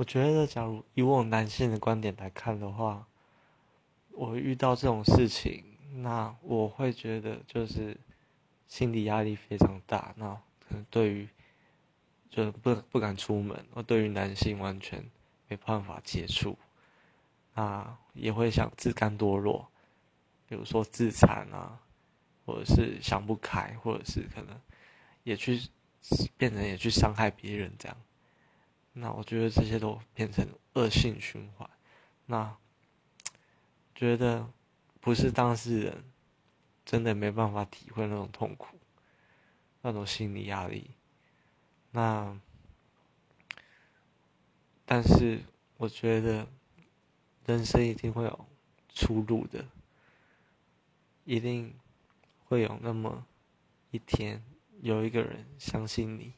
我觉得，假如以我男性的观点来看的话，我遇到这种事情，那我会觉得就是心理压力非常大。那可能对于就不不敢出门，我对于男性完全没办法接触，那也会想自甘堕落，比如说自残啊，或者是想不开，或者是可能也去变成也去伤害别人这样。那我觉得这些都变成恶性循环，那觉得不是当事人，真的没办法体会那种痛苦，那种心理压力。那，但是我觉得人生一定会有出路的，一定会有那么一天，有一个人相信你。